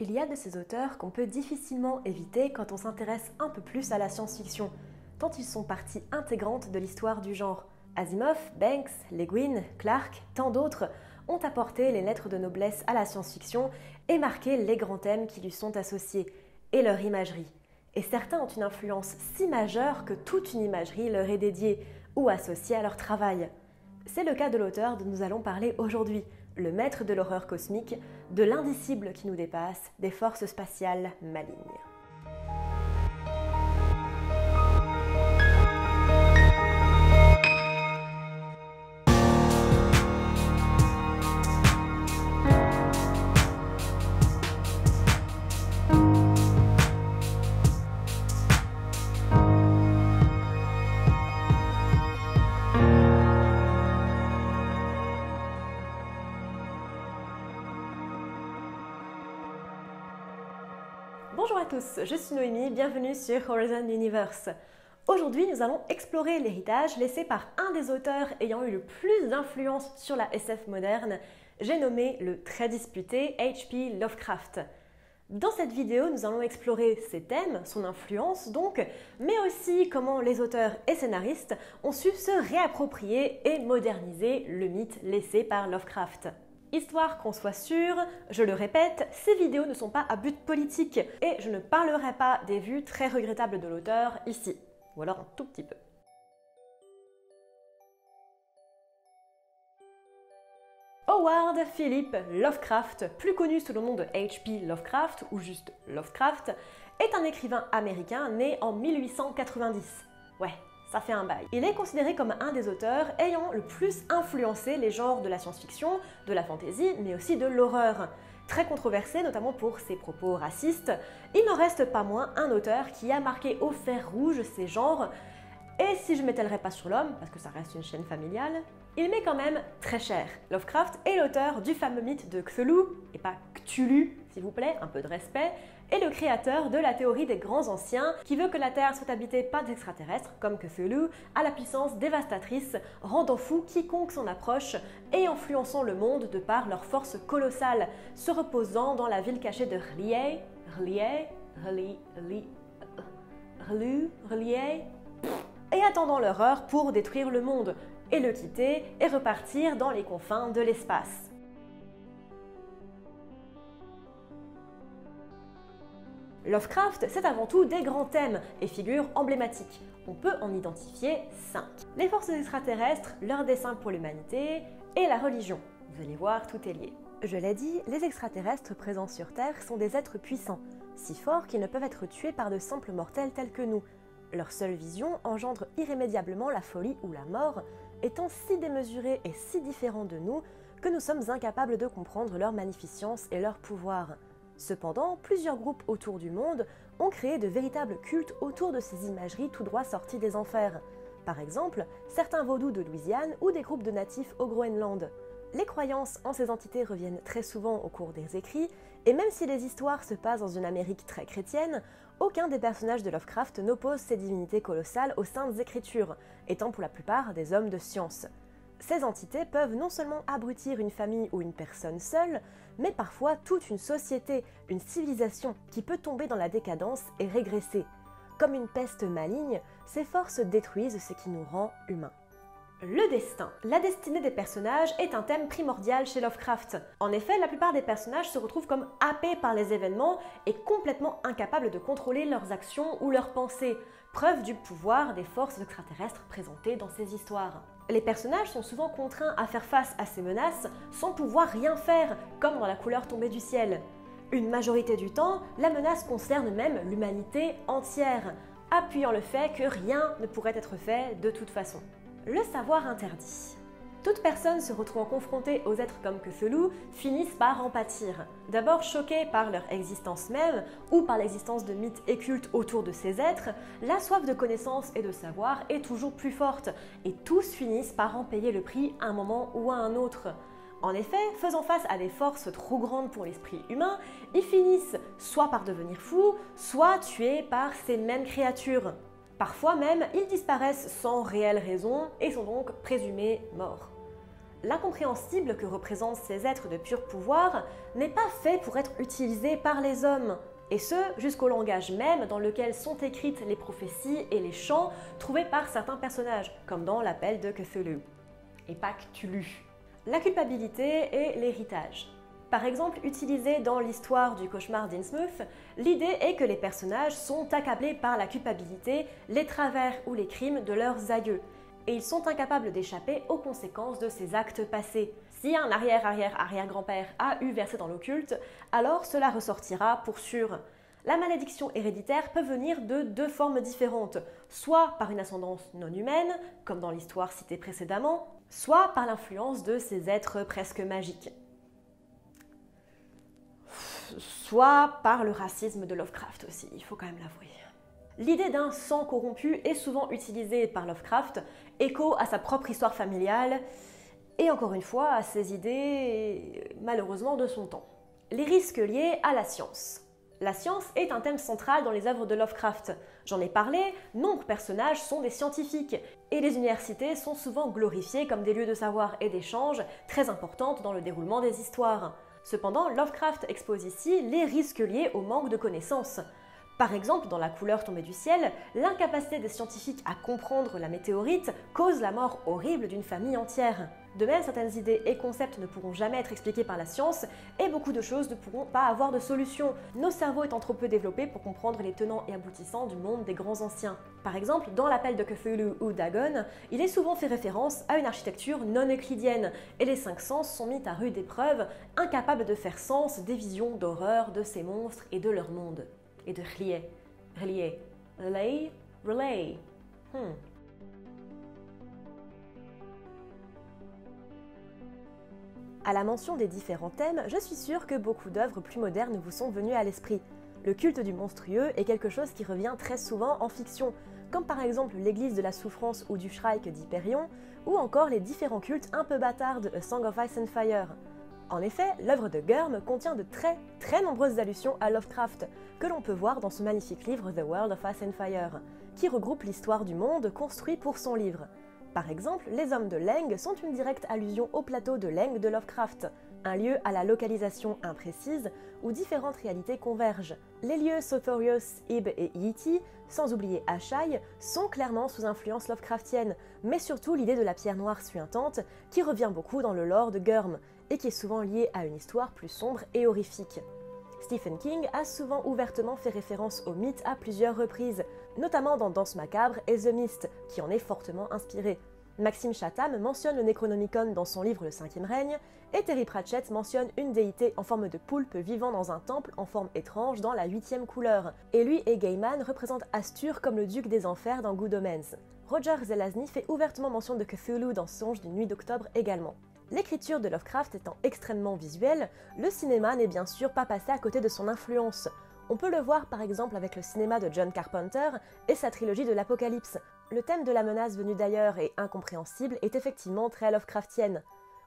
Il y a de ces auteurs qu'on peut difficilement éviter quand on s'intéresse un peu plus à la science-fiction, tant ils sont partie intégrante de l'histoire du genre. Asimov, Banks, Le Guin, Clark, tant d'autres ont apporté les lettres de noblesse à la science-fiction et marqué les grands thèmes qui lui sont associés, et leur imagerie. Et certains ont une influence si majeure que toute une imagerie leur est dédiée ou associée à leur travail. C'est le cas de l'auteur dont nous allons parler aujourd'hui, le maître de l'horreur cosmique, de l'indicible qui nous dépasse, des forces spatiales malignes. Tous, je suis Noémie, bienvenue sur Horizon Universe. Aujourd'hui, nous allons explorer l'héritage laissé par un des auteurs ayant eu le plus d'influence sur la SF moderne, j'ai nommé le très disputé H.P. Lovecraft. Dans cette vidéo, nous allons explorer ses thèmes, son influence donc, mais aussi comment les auteurs et scénaristes ont su se réapproprier et moderniser le mythe laissé par Lovecraft. Histoire qu'on soit sûr, je le répète, ces vidéos ne sont pas à but politique et je ne parlerai pas des vues très regrettables de l'auteur ici, ou alors un tout petit peu. Howard Philip Lovecraft, plus connu sous le nom de H.P. Lovecraft ou juste Lovecraft, est un écrivain américain né en 1890. Ouais, ça fait un bail. Il est considéré comme un des auteurs ayant le plus influencé les genres de la science-fiction, de la fantasy, mais aussi de l'horreur. Très controversé, notamment pour ses propos racistes, il n'en reste pas moins un auteur qui a marqué au fer rouge ces genres. Et si je m'étalerai pas sur l'homme, parce que ça reste une chaîne familiale, il m'est quand même très cher. Lovecraft est l'auteur du fameux mythe de Cthulhu, et pas Cthulhu, s'il vous plaît, un peu de respect, et le créateur de la théorie des grands anciens, qui veut que la Terre soit habitée par des extraterrestres, comme Cthulhu, à la puissance dévastatrice, rendant fou quiconque s'en approche et influençant le monde de par leur force colossale, se reposant dans la ville cachée de R'lyeh, R'lyeh, R'lyeh, R'lyeh, R'lyeh, et attendant leur heure pour détruire le monde, et le quitter et repartir dans les confins de l'espace. Lovecraft, c'est avant tout des grands thèmes et figures emblématiques. On peut en identifier cinq. Les forces extraterrestres, leur dessein pour l'humanité et la religion. Vous allez voir, tout est lié. Je l'ai dit, les extraterrestres présents sur Terre sont des êtres puissants, si forts qu'ils ne peuvent être tués par de simples mortels tels que nous. Leur seule vision engendre irrémédiablement la folie ou la mort, étant si démesurés et si différents de nous que nous sommes incapables de comprendre leur magnificence et leur pouvoir. Cependant, plusieurs groupes autour du monde ont créé de véritables cultes autour de ces imageries tout droit sorties des enfers. Par exemple, certains vaudous de Louisiane ou des groupes de natifs au Groenland. Les croyances en ces entités reviennent très souvent au cours des écrits, et même si les histoires se passent dans une Amérique très chrétienne, aucun des personnages de Lovecraft n'oppose ces divinités colossales aux saintes écritures, étant pour la plupart des hommes de science. Ces entités peuvent non seulement abrutir une famille ou une personne seule, mais parfois toute une société, une civilisation qui peut tomber dans la décadence et régresser. Comme une peste maligne, ces forces détruisent ce qui nous rend humains. Le destin. La destinée des personnages est un thème primordial chez Lovecraft. En effet, la plupart des personnages se retrouvent comme happés par les événements et complètement incapables de contrôler leurs actions ou leurs pensées, preuve du pouvoir des forces extraterrestres présentées dans ces histoires. Les personnages sont souvent contraints à faire face à ces menaces sans pouvoir rien faire, comme dans la couleur tombée du ciel. Une majorité du temps, la menace concerne même l'humanité entière, appuyant le fait que rien ne pourrait être fait de toute façon. Le savoir interdit. Toute personne se retrouvant confrontée aux êtres comme Cthulhu finissent par en pâtir. D'abord choqués par leur existence même ou par l'existence de mythes et cultes autour de ces êtres, la soif de connaissance et de savoir est toujours plus forte et tous finissent par en payer le prix à un moment ou à un autre. En effet, faisant face à des forces trop grandes pour l'esprit humain, ils finissent soit par devenir fous, soit tués par ces mêmes créatures. Parfois même, ils disparaissent sans réelle raison et sont donc présumés morts. L'incompréhensible que représentent ces êtres de pur pouvoir n'est pas fait pour être utilisé par les hommes, et ce jusqu'au langage même dans lequel sont écrites les prophéties et les chants trouvés par certains personnages, comme dans l'appel de Cthulhu. Et pas Cthulhu. La culpabilité et l'héritage. Par exemple, utilisé dans l'histoire du cauchemar d'Innsmouth, l'idée est que les personnages sont accablés par la culpabilité, les travers ou les crimes de leurs aïeux, et ils sont incapables d'échapper aux conséquences de ces actes passés. Si un arrière-arrière-arrière-grand-père a eu versé dans l'occulte, alors cela ressortira pour sûr. La malédiction héréditaire peut venir de deux formes différentes, soit par une ascendance non humaine, comme dans l'histoire citée précédemment, soit par l'influence de ces êtres presque magiques soit par le racisme de Lovecraft aussi, il faut quand même l'avouer. L'idée d'un sang corrompu est souvent utilisée par Lovecraft, écho à sa propre histoire familiale, et encore une fois à ses idées, malheureusement, de son temps. Les risques liés à la science. La science est un thème central dans les œuvres de Lovecraft. J'en ai parlé, nombreux personnages sont des scientifiques, et les universités sont souvent glorifiées comme des lieux de savoir et d'échange très importantes dans le déroulement des histoires. Cependant, Lovecraft expose ici les risques liés au manque de connaissances. Par exemple, dans La couleur tombée du ciel, l'incapacité des scientifiques à comprendre la météorite cause la mort horrible d'une famille entière. De même, certaines idées et concepts ne pourront jamais être expliqués par la science et beaucoup de choses ne pourront pas avoir de solution, nos cerveaux étant trop peu développés pour comprendre les tenants et aboutissants du monde des grands anciens. Par exemple, dans l'appel de Cthulhu ou Dagon, il est souvent fait référence à une architecture non euclidienne et les cinq sens sont mis à rude épreuve, incapables de faire sens des visions d'horreur de ces monstres et de leur monde. Et de relier, relier, relay, relay. Hmm. À la mention des différents thèmes, je suis sûre que beaucoup d'œuvres plus modernes vous sont venues à l'esprit. Le culte du monstrueux est quelque chose qui revient très souvent en fiction, comme par exemple l'église de la souffrance ou du Shrike d'Hyperion, ou encore les différents cultes un peu bâtards de A Song of Ice and Fire. En effet, l'œuvre de Gurm contient de très très nombreuses allusions à Lovecraft, que l'on peut voir dans ce magnifique livre The World of Ice and Fire, qui regroupe l'histoire du monde construit pour son livre. Par exemple, les hommes de Leng sont une directe allusion au plateau de Leng de Lovecraft, un lieu à la localisation imprécise où différentes réalités convergent. Les lieux Sothorios, Ib et Yiti, sans oublier Ashai, sont clairement sous influence Lovecraftienne, mais surtout l'idée de la pierre noire suintante qui revient beaucoup dans le lore de Gurm et qui est souvent liée à une histoire plus sombre et horrifique. Stephen King a souvent ouvertement fait référence au mythe à plusieurs reprises, notamment dans Danse macabre et The Mist, qui en est fortement inspiré. Maxime Chatham mentionne le Necronomicon dans son livre Le Cinquième règne, et Terry Pratchett mentionne une déité en forme de poulpe vivant dans un temple en forme étrange dans la huitième couleur. Et lui et Gaiman représentent Astur comme le duc des enfers dans Good Omens. Roger Zelazny fait ouvertement mention de Cthulhu dans Songe d'une nuit d'octobre également. L'écriture de Lovecraft étant extrêmement visuelle, le cinéma n'est bien sûr pas passé à côté de son influence. On peut le voir par exemple avec le cinéma de John Carpenter et sa trilogie de l'Apocalypse. Le thème de la menace venue d'ailleurs et incompréhensible est effectivement très Lovecraftienne.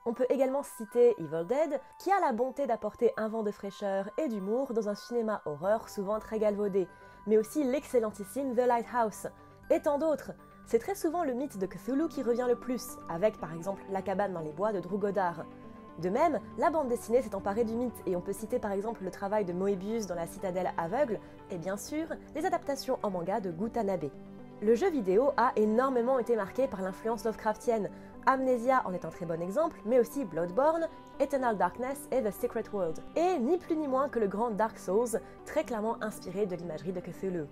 On peut également citer Evil Dead, qui a la bonté d'apporter un vent de fraîcheur et d'humour dans un cinéma horreur souvent très galvaudé, mais aussi l'excellentissime The Lighthouse, et tant d'autres. C'est très souvent le mythe de Cthulhu qui revient le plus, avec par exemple La cabane dans les bois de Drew Goddard. De même, la bande dessinée s'est emparée du mythe et on peut citer par exemple le travail de Moebius dans La citadelle aveugle et bien sûr les adaptations en manga de Gutanabe. Le jeu vidéo a énormément été marqué par l'influence Lovecraftienne. Amnesia en est un très bon exemple, mais aussi Bloodborne, Eternal Darkness et The Secret World. Et ni plus ni moins que le grand Dark Souls, très clairement inspiré de l'imagerie de Cthulhu.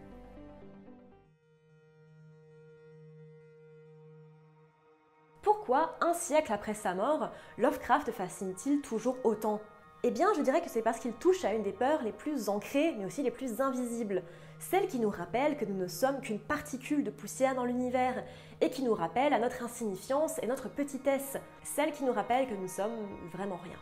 Pourquoi, un siècle après sa mort, Lovecraft fascine-t-il toujours autant? Eh bien, je dirais que c'est parce qu'il touche à une des peurs les plus ancrées, mais aussi les plus invisibles, celle qui nous rappelle que nous ne sommes qu'une particule de poussière dans l'univers, et qui nous rappelle à notre insignifiance et notre petitesse, celle qui nous rappelle que nous sommes vraiment rien.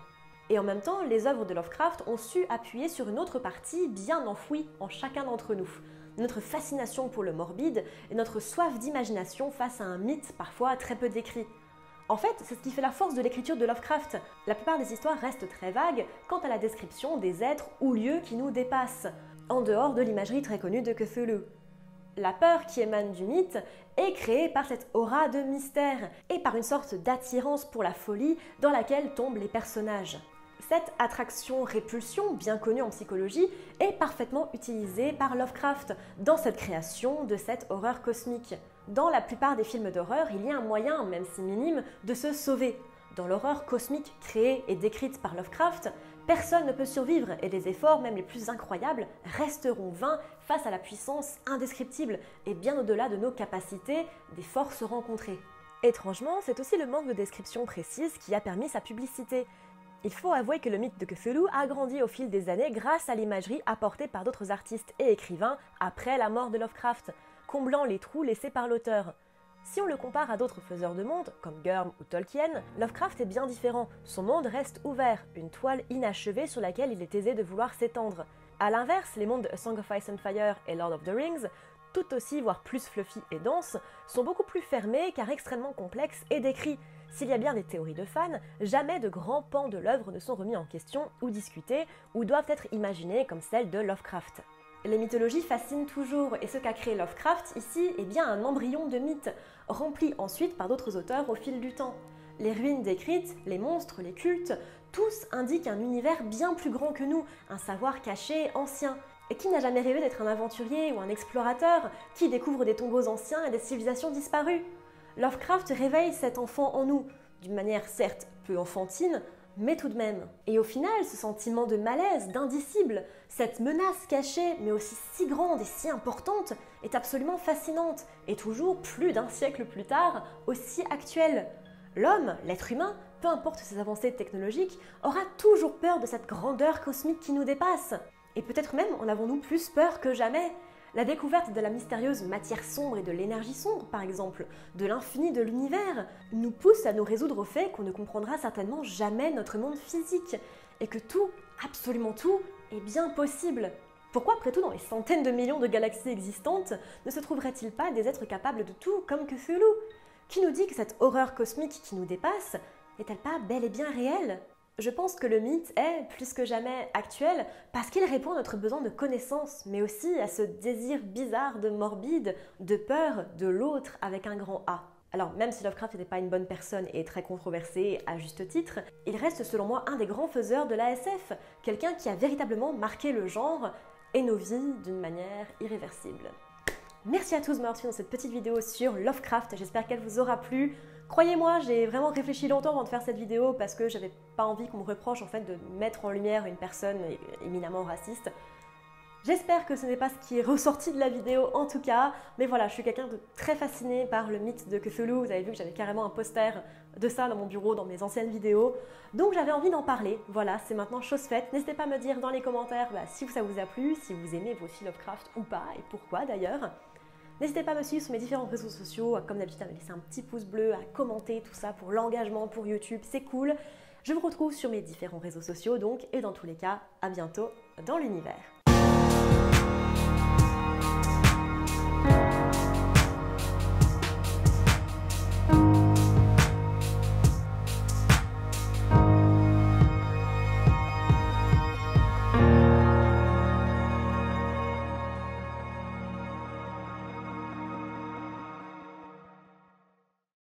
Et en même temps, les œuvres de Lovecraft ont su appuyer sur une autre partie bien enfouie en chacun d'entre nous, notre fascination pour le morbide et notre soif d'imagination face à un mythe parfois très peu décrit. En fait, c'est ce qui fait la force de l'écriture de Lovecraft. La plupart des histoires restent très vagues quant à la description des êtres ou lieux qui nous dépassent, en dehors de l'imagerie très connue de Cthulhu. La peur qui émane du mythe est créée par cette aura de mystère et par une sorte d'attirance pour la folie dans laquelle tombent les personnages. Cette attraction-répulsion, bien connue en psychologie, est parfaitement utilisée par Lovecraft dans cette création de cette horreur cosmique. Dans la plupart des films d'horreur, il y a un moyen, même si minime, de se sauver. Dans l'horreur cosmique créée et décrite par Lovecraft, personne ne peut survivre et les efforts, même les plus incroyables, resteront vains face à la puissance indescriptible et bien au-delà de nos capacités des forces rencontrées. Étrangement, c'est aussi le manque de description précise qui a permis sa publicité. Il faut avouer que le mythe de Cthulhu a grandi au fil des années grâce à l'imagerie apportée par d'autres artistes et écrivains après la mort de Lovecraft, comblant les trous laissés par l'auteur. Si on le compare à d'autres faiseurs de monde, comme Gurm ou Tolkien, Lovecraft est bien différent. Son monde reste ouvert, une toile inachevée sur laquelle il est aisé de vouloir s'étendre. A l'inverse, les mondes de A Song of Ice and Fire et Lord of the Rings, tout aussi, voire plus fluffy et denses, sont beaucoup plus fermés car extrêmement complexes et décrits, s'il y a bien des théories de fans, jamais de grands pans de l'œuvre ne sont remis en question ou discutés ou doivent être imaginés comme celles de Lovecraft. Les mythologies fascinent toujours et ce qu'a créé Lovecraft ici est bien un embryon de mythe, rempli ensuite par d'autres auteurs au fil du temps. Les ruines décrites, les monstres, les cultes, tous indiquent un univers bien plus grand que nous, un savoir caché, ancien. Et qui n'a jamais rêvé d'être un aventurier ou un explorateur qui découvre des tombeaux anciens et des civilisations disparues? Lovecraft réveille cet enfant en nous, d'une manière certes peu enfantine, mais tout de même. Et au final, ce sentiment de malaise, d'indicible, cette menace cachée, mais aussi si grande et si importante, est absolument fascinante, et toujours, plus d'un siècle plus tard, aussi actuelle. L'homme, l'être humain, peu importe ses avancées technologiques, aura toujours peur de cette grandeur cosmique qui nous dépasse. Et peut-être même en avons-nous plus peur que jamais. La découverte de la mystérieuse matière sombre et de l'énergie sombre, par exemple, de l'infini de l'univers, nous pousse à nous résoudre au fait qu'on ne comprendra certainement jamais notre monde physique, et que tout, absolument tout, est bien possible. Pourquoi, après tout, dans les centaines de millions de galaxies existantes, ne se trouverait-il pas des êtres capables de tout, comme Cthulhu Qui nous dit que cette horreur cosmique qui nous dépasse n'est-elle pas bel et bien réelle? Je pense que le mythe est plus que jamais actuel parce qu'il répond à notre besoin de connaissance, mais aussi à ce désir bizarre de morbide, de peur de l'autre avec un grand A. Alors même si Lovecraft n'était pas une bonne personne et très controversé à juste titre, il reste selon moi un des grands faiseurs de l'ASF, quelqu'un qui a véritablement marqué le genre et nos vies d'une manière irréversible. Merci à tous de m'avoir suivi dans cette petite vidéo sur Lovecraft, j'espère qu'elle vous aura plu. Croyez-moi, j'ai vraiment réfléchi longtemps avant de faire cette vidéo parce que j'avais pas envie qu'on me reproche en fait de mettre en lumière une personne éminemment raciste. J'espère que ce n'est pas ce qui est ressorti de la vidéo en tout cas, mais voilà, je suis quelqu'un de très fasciné par le mythe de Cthulhu. Vous avez vu que j'avais carrément un poster de ça dans mon bureau dans mes anciennes vidéos. Donc j'avais envie d'en parler. Voilà, c'est maintenant chose faite. N'hésitez pas à me dire dans les commentaires bah, si ça vous a plu, si vous aimez vos Lovecraft ou pas, et pourquoi d'ailleurs. N'hésitez pas à me suivre sur mes différents réseaux sociaux, comme d'habitude à me laisser un petit pouce bleu, à commenter tout ça pour l'engagement, pour YouTube, c'est cool. Je vous retrouve sur mes différents réseaux sociaux donc, et dans tous les cas, à bientôt dans l'univers.